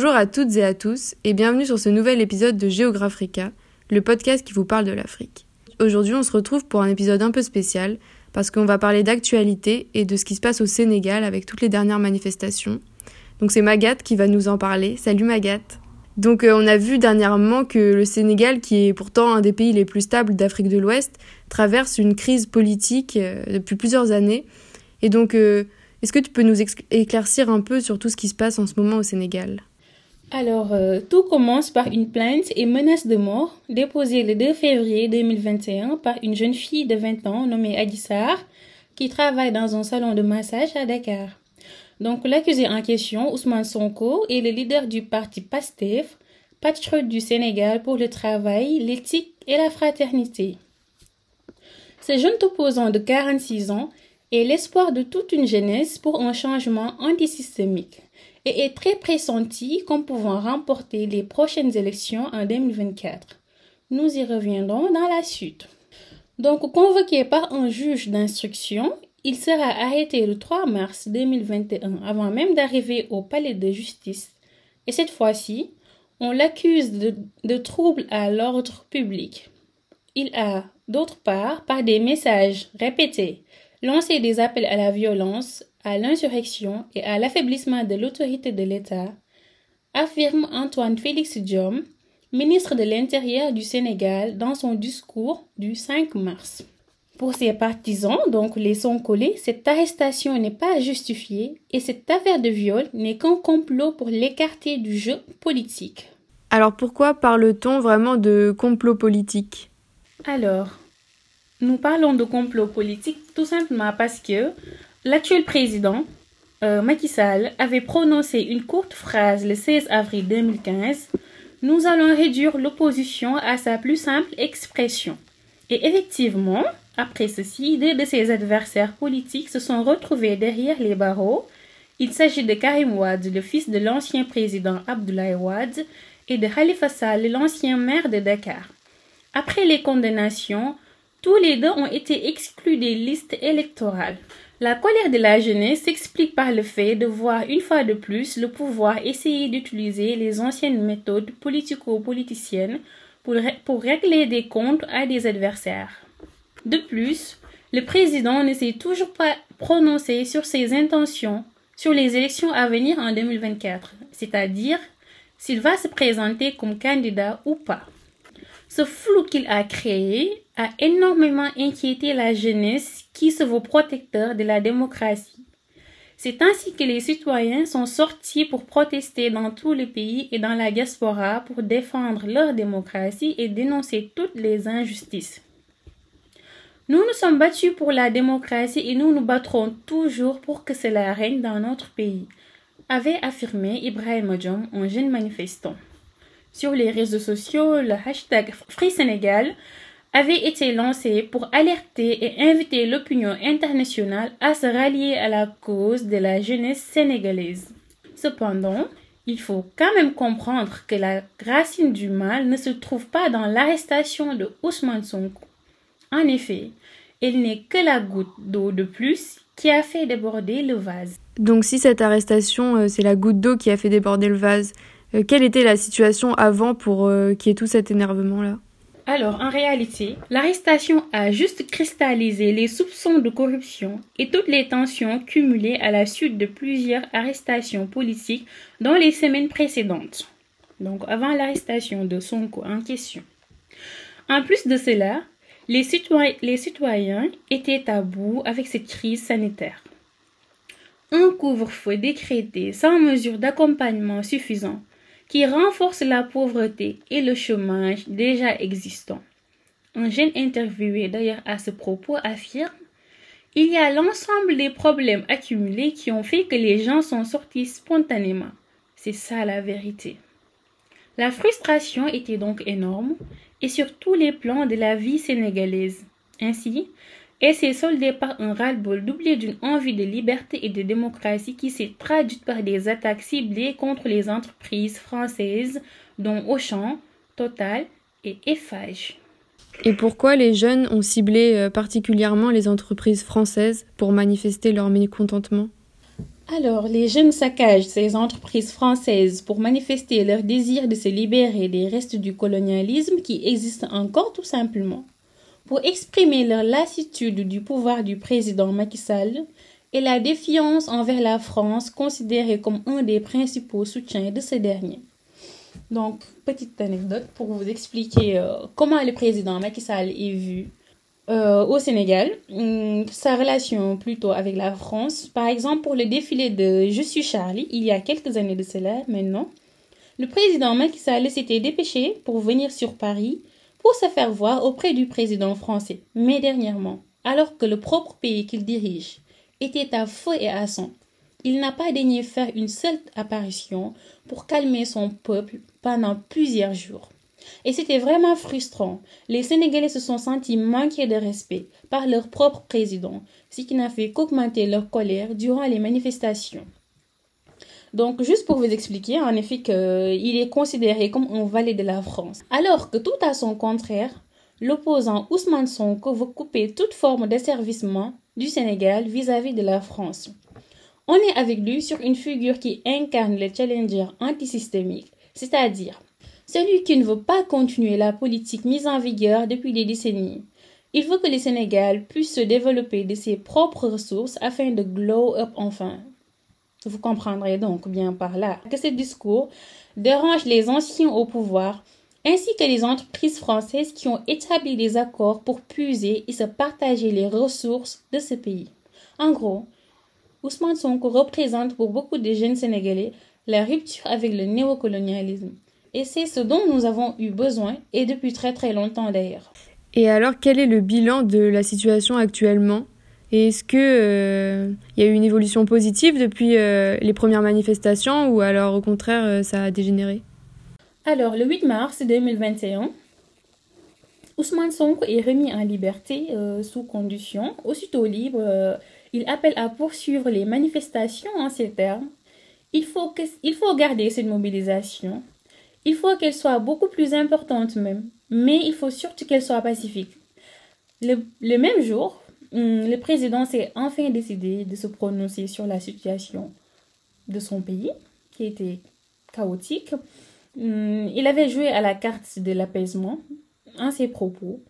Bonjour à toutes et à tous et bienvenue sur ce nouvel épisode de Géographica, le podcast qui vous parle de l'Afrique. Aujourd'hui, on se retrouve pour un épisode un peu spécial parce qu'on va parler d'actualité et de ce qui se passe au Sénégal avec toutes les dernières manifestations. Donc c'est Magat qui va nous en parler. Salut Magat. Donc euh, on a vu dernièrement que le Sénégal, qui est pourtant un des pays les plus stables d'Afrique de l'Ouest, traverse une crise politique euh, depuis plusieurs années. Et donc euh, est-ce que tu peux nous éclaircir un peu sur tout ce qui se passe en ce moment au Sénégal? Alors, tout commence par une plainte et menace de mort déposée le 2 février 2021 par une jeune fille de 20 ans nommée Adissar qui travaille dans un salon de massage à Dakar. Donc l'accusé en question, Ousmane Sonko, est le leader du parti PASTEF, patriote du Sénégal pour le travail, l'éthique et la fraternité. Ce jeune opposant de 46 ans est l'espoir de toute une jeunesse pour un changement antisystémique et est très pressenti comme pouvant remporter les prochaines élections en 2024. Nous y reviendrons dans la suite. Donc, convoqué par un juge d'instruction, il sera arrêté le 3 mars 2021 avant même d'arriver au palais de justice. Et cette fois-ci, on l'accuse de, troubles à l'ordre public. Il a, d'autre part, par des messages répétés, lancé des appels à la violence, à l'insurrection et à l'affaiblissement de l'autorité de l'État, affirme Antoine Félix Diom, ministre de l'Intérieur du Sénégal, dans son discours du 5 mars. Pour ses partisans, donc les Sonkolés, cette arrestation n'est pas justifiée et cette affaire de viol n'est qu'un complot pour l'écarter du jeu politique. Alors pourquoi parle-t-on vraiment de complot politique? Alors, nous parlons de complot politique tout simplement parce que l'actuel président, euh, Macky Sall, avait prononcé une courte phrase le 16 avril 2015 Nous allons réduire l'opposition à sa plus simple expression. Et effectivement, après ceci, deux de ses adversaires politiques se sont retrouvés derrière les barreaux. Il s'agit de Karim Wade, le fils de l'ancien président Abdoulaye Wade, et de Khalifa Sall, l'ancien maire de Dakar. Après les condamnations, tous les deux ont été exclus des listes électorales. La colère de la jeunesse s'explique par le fait de voir une fois de plus le pouvoir essayer d'utiliser les anciennes méthodes politico-politiciennes pour, régler des comptes à des adversaires. De plus, le président ne s'est toujours pas prononcé sur ses intentions sur les élections à venir en 2024, c'est-à-dire s'il va se présenter comme candidat ou pas. Ce flou qu'il a créé a énormément inquiété la jeunesse qui se vaut protecteur de la démocratie. C'est ainsi que les citoyens sont sortis pour protester dans tous les pays et dans la diaspora pour défendre leur démocratie et dénoncer toutes les injustices. Nous nous sommes battus pour la démocratie et nous nous battrons toujours pour que cela règne dans notre pays, avait affirmé Ibrahim Odjom, un jeune manifestant. Sur les réseaux sociaux, le hashtag Free Sénégal avait été lancé pour alerter et inviter l'opinion internationale à se rallier à la cause de la jeunesse sénégalaise. Cependant, il faut quand même comprendre que la racine du mal ne se trouve pas dans l'arrestation de Ousmane Sonko. En effet, il n'est que la goutte d'eau de plus qui a fait déborder le vase. Donc si cette arrestation, euh, c'est la goutte d'eau qui a fait déborder le vase, euh, quelle était la situation avant pour euh, qu'il y ait tout cet énervement-là? Alors, en réalité, l'arrestation a juste cristallisé les soupçons de corruption et toutes les tensions cumulées à la suite de plusieurs arrestations politiques dans les semaines précédentes. Donc, avant l'arrestation de Sonko en question. En plus de cela, les citoyens, étaient à bout avec cette crise sanitaire. Un couvre-feu décrété sans mesure d'accompagnement suffisant qui renforce la pauvreté et le chômage déjà existants. Un jeune interviewé d'ailleurs à ce propos affirme Il y a l'ensemble des problèmes accumulés qui ont fait que les gens sont sortis spontanément. C'est ça la vérité. La frustration était donc énorme et sur tous les plans de la vie sénégalaise. Ainsi, elle s'est soldée par un ras-le-bol doublé d'une envie de liberté et de démocratie qui s'est traduite par des attaques ciblées contre les entreprises françaises, dont Auchan, Total et Eiffage. Et pourquoi les jeunes ont ciblé euh, particulièrement les entreprises françaises pour manifester leur mécontentement? Alors, les jeunes saccagent ces entreprises françaises pour manifester leur désir de se libérer des restes du colonialisme qui existent encore tout simplement, pour exprimer leur lassitude du pouvoir du président Macky Sall et la défiance envers la France considérée comme un des principaux soutiens de ce dernier. Donc, petite anecdote pour vous expliquer euh, comment le président Macky Sall est vu euh, au Sénégal, hum, sa relation plutôt avec la France. Par exemple, pour le défilé de Je suis Charlie, il y a quelques années de cela maintenant, le président Macky Sall s'était dépêché pour venir sur Paris pour se faire voir auprès du président français. Mais dernièrement, alors que le propre pays qu'il dirige était à feu et à sang, il n'a pas daigné faire une seule apparition pour calmer son peuple pendant plusieurs jours. Et c'était vraiment frustrant. Les Sénégalais se sont sentis manqués de respect par leur propre président, ce qui n'a fait qu'augmenter leur colère durant les manifestations. Donc, juste pour vous expliquer, en effet, qu'il est considéré comme un valet de la France. Alors que tout à son contraire, l'opposant Ousmane Sonko veut couper toute forme d'asservissement du Sénégal vis-à-vis -vis de la France. On est avec lui sur une figure qui incarne le challenger antisystémique, c'est-à-dire celui qui ne veut pas continuer la politique mise en vigueur depuis des décennies. Il veut que le Sénégal puisse se développer de ses propres ressources afin de glow up enfin. Vous comprendrez donc bien par là que ce discours dérange les anciens au pouvoir ainsi que les entreprises françaises qui ont établi des accords pour puiser et se partager les ressources de ce pays. En gros, Ousmane Sonko représente pour beaucoup de jeunes Sénégalais la rupture avec le néocolonialisme. Et c'est ce dont nous avons eu besoin, et depuis très très longtemps d'ailleurs. Et alors, quel est le bilan de la situation actuellement? Est-ce qu'il euh, y a eu une évolution positive depuis euh, les premières manifestations, ou alors au contraire, euh, ça a dégénéré? Alors, le 8 mars 2021, Ousmane Sonko est remis en liberté sous condition. Aussitôt libre, il appelle à poursuivre les manifestations en ces termes. Il faut, que, faut garder cette mobilisation il faut qu'elle soit beaucoup plus importante même, mais il faut surtout qu'elle soit pacifique. Le, même jour, le président s'est enfin décidé de se prononcer sur la situation de son pays, qui était chaotique. Hum, il avait joué à la carte de l'apaisement en ses propos.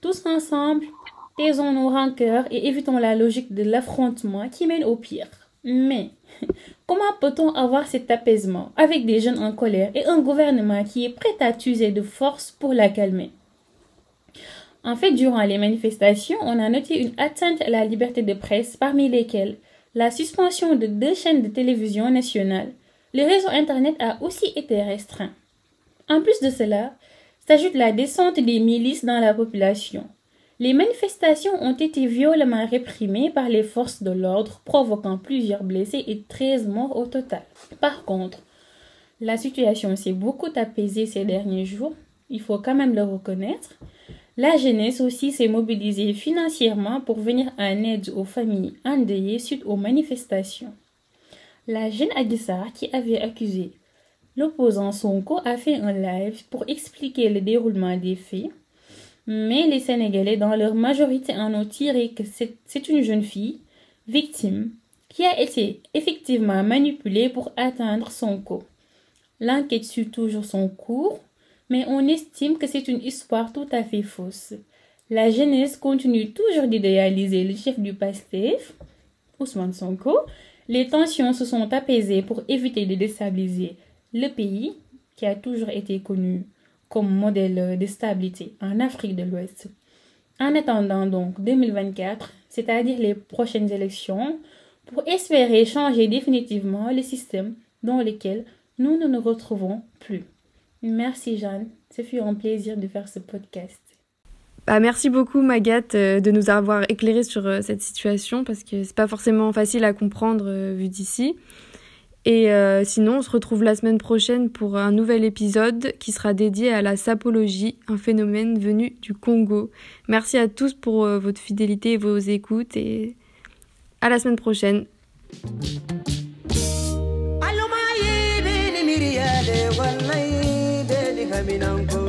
Tous ensemble, taisons nos rancœurs et évitons la logique de l'affrontement qui mène au pire. Mais comment peut-on avoir cet apaisement avec des jeunes en colère et un gouvernement qui est prêt à utiliser de force pour la calmer? En fait, durant les manifestations, on a noté une atteinte à la liberté de presse, parmi lesquelles la suspension de deux chaînes de télévision nationales. Le réseau Internet a aussi été restreint. En plus de cela, s'ajoute la descente des milices dans la population. Les manifestations ont été violemment réprimées par les forces de l'ordre, provoquant plusieurs blessés et 13 morts au total. Par contre, la situation s'est beaucoup apaisée ces derniers jours, il faut quand même le reconnaître. La jeunesse aussi s'est mobilisée financièrement pour venir en aide aux familles endeuillées suite aux manifestations. La jeune Adissar qui avait accusé l'opposant Sonko a fait un live pour expliquer le déroulement des faits mais les Sénégalais, dans leur majorité, en ont tiré que c'est une jeune fille, victime, qui a été effectivement manipulée pour atteindre son co. L'enquête suit toujours son cours, mais on estime que c'est une histoire tout à fait fausse. La jeunesse continue toujours d'idéaliser le chef du PASTEF, Ousmane Sonko. Les tensions se sont apaisées pour éviter de déstabiliser le pays, qui a toujours été connu comme modèle de stabilité en Afrique de l'Ouest. En attendant donc 2024, c'est-à-dire les prochaines élections, pour espérer changer définitivement le système dans lequel nous ne nous retrouvons plus. Merci Jeanne, ce fut un plaisir de faire ce podcast. Bah, merci beaucoup Magat euh, de nous avoir éclairé sur euh, cette situation parce que c'est pas forcément facile à comprendre euh, vu d'ici. Et sinon, on se retrouve la semaine prochaine pour un nouvel épisode qui sera dédié à la sapologie, un phénomène venu du Congo. Merci à tous pour votre fidélité et vos écoutes et à la semaine prochaine. me down